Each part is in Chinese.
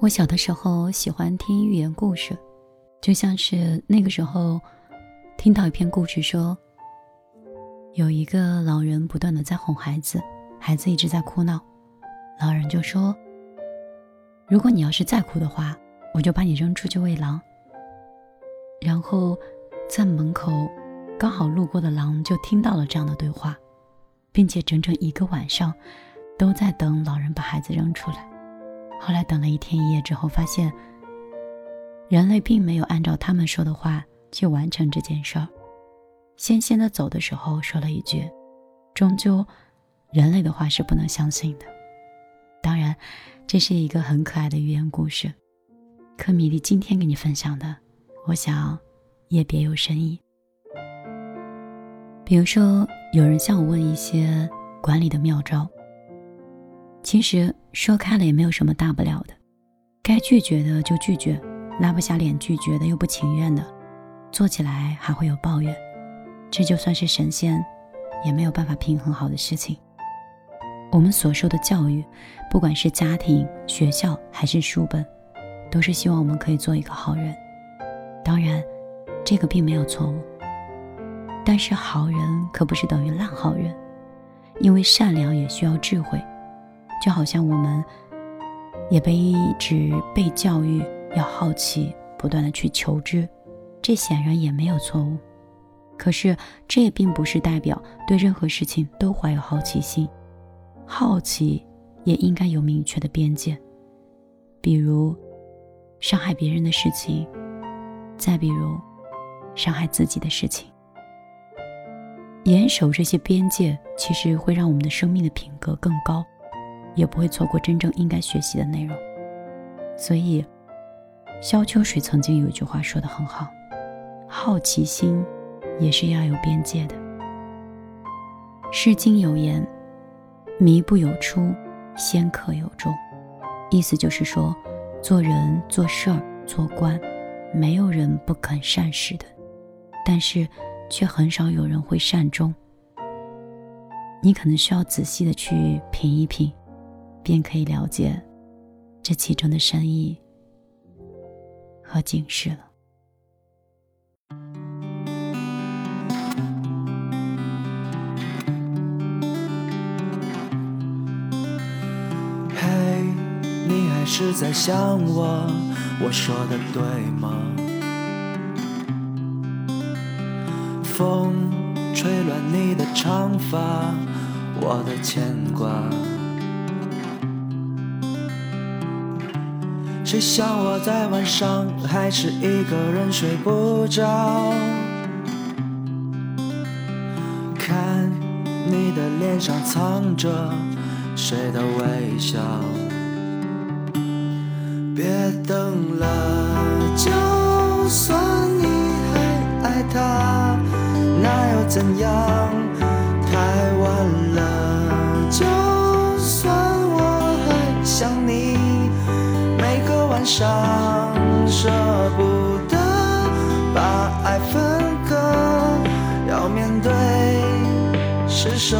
我小的时候喜欢听寓言故事，就像是那个时候听到一篇故事说，有一个老人不断的在哄孩子，孩子一直在哭闹，老人就说：“如果你要是再哭的话，我就把你扔出去喂狼。”然后在门口刚好路过的狼就听到了这样的对话，并且整整一个晚上都在等老人把孩子扔出来。后来等了一天一夜之后，发现人类并没有按照他们说的话去完成这件事儿。先先的走的时候说了一句：“终究，人类的话是不能相信的。”当然，这是一个很可爱的寓言故事。可米粒今天给你分享的，我想也别有深意。比如说，有人向我问一些管理的妙招。其实说开了也没有什么大不了的，该拒绝的就拒绝，拉不下脸拒绝的又不情愿的，做起来还会有抱怨，这就算是神仙，也没有办法平衡好的事情。我们所受的教育，不管是家庭、学校还是书本，都是希望我们可以做一个好人。当然，这个并没有错误，但是好人可不是等于烂好人，因为善良也需要智慧。就好像我们也被一直被教育要好奇，不断的去求知，这显然也没有错误。可是这也并不是代表对任何事情都怀有好奇心，好奇也应该有明确的边界。比如伤害别人的事情，再比如伤害自己的事情，严守这些边界，其实会让我们的生命的品格更高。也不会错过真正应该学习的内容。所以，萧秋水曾经有一句话说的很好：“好奇心也是要有边界的。”《诗经》有言：“迷不有出，仙客有终。”意思就是说，做人、做事儿、做官，没有人不肯善始的，但是却很少有人会善终。你可能需要仔细的去品一品。便可以了解这其中的深意和警示了。嘿，你还是在想我？我说的对吗？风吹乱你的长发，我的牵挂。谁想我在晚上还是一个人睡不着？看你的脸上藏着谁的微笑？别等了，就算你还爱他，那又怎样？晚上舍不得把爱分割，要面对施舍，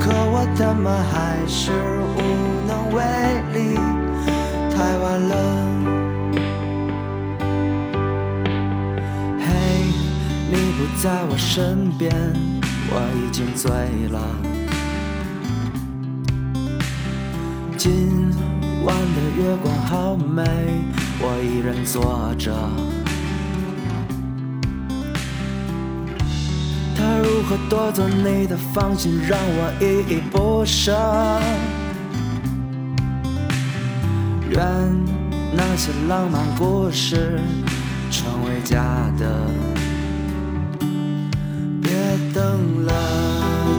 可我他妈还是无能为力。太晚了，嘿，你不在我身边，我已经醉了。今。晚的月光好美，我一人坐着。他如何夺走你的芳心，让我依依不舍。愿那些浪漫故事成为假的。别等了，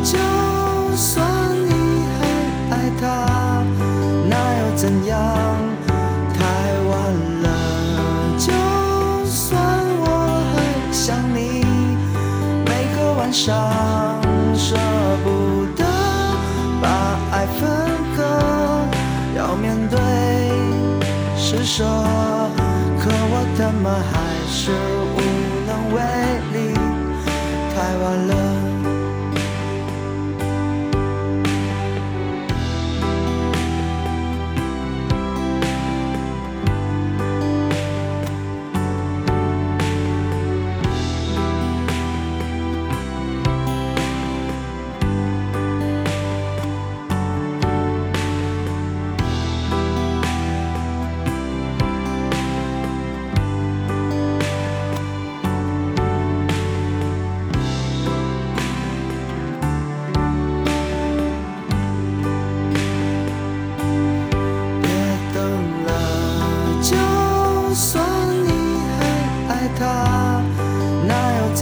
就算伤舍不得把爱分割，要面对施舍，可我他妈还是无能为力，太晚了。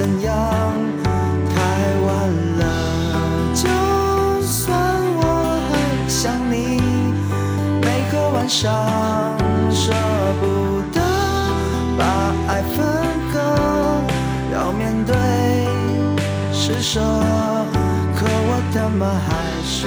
怎样？太晚了，就算我还想你，每个晚上舍不得把爱分割，要面对施舍，可我他妈还是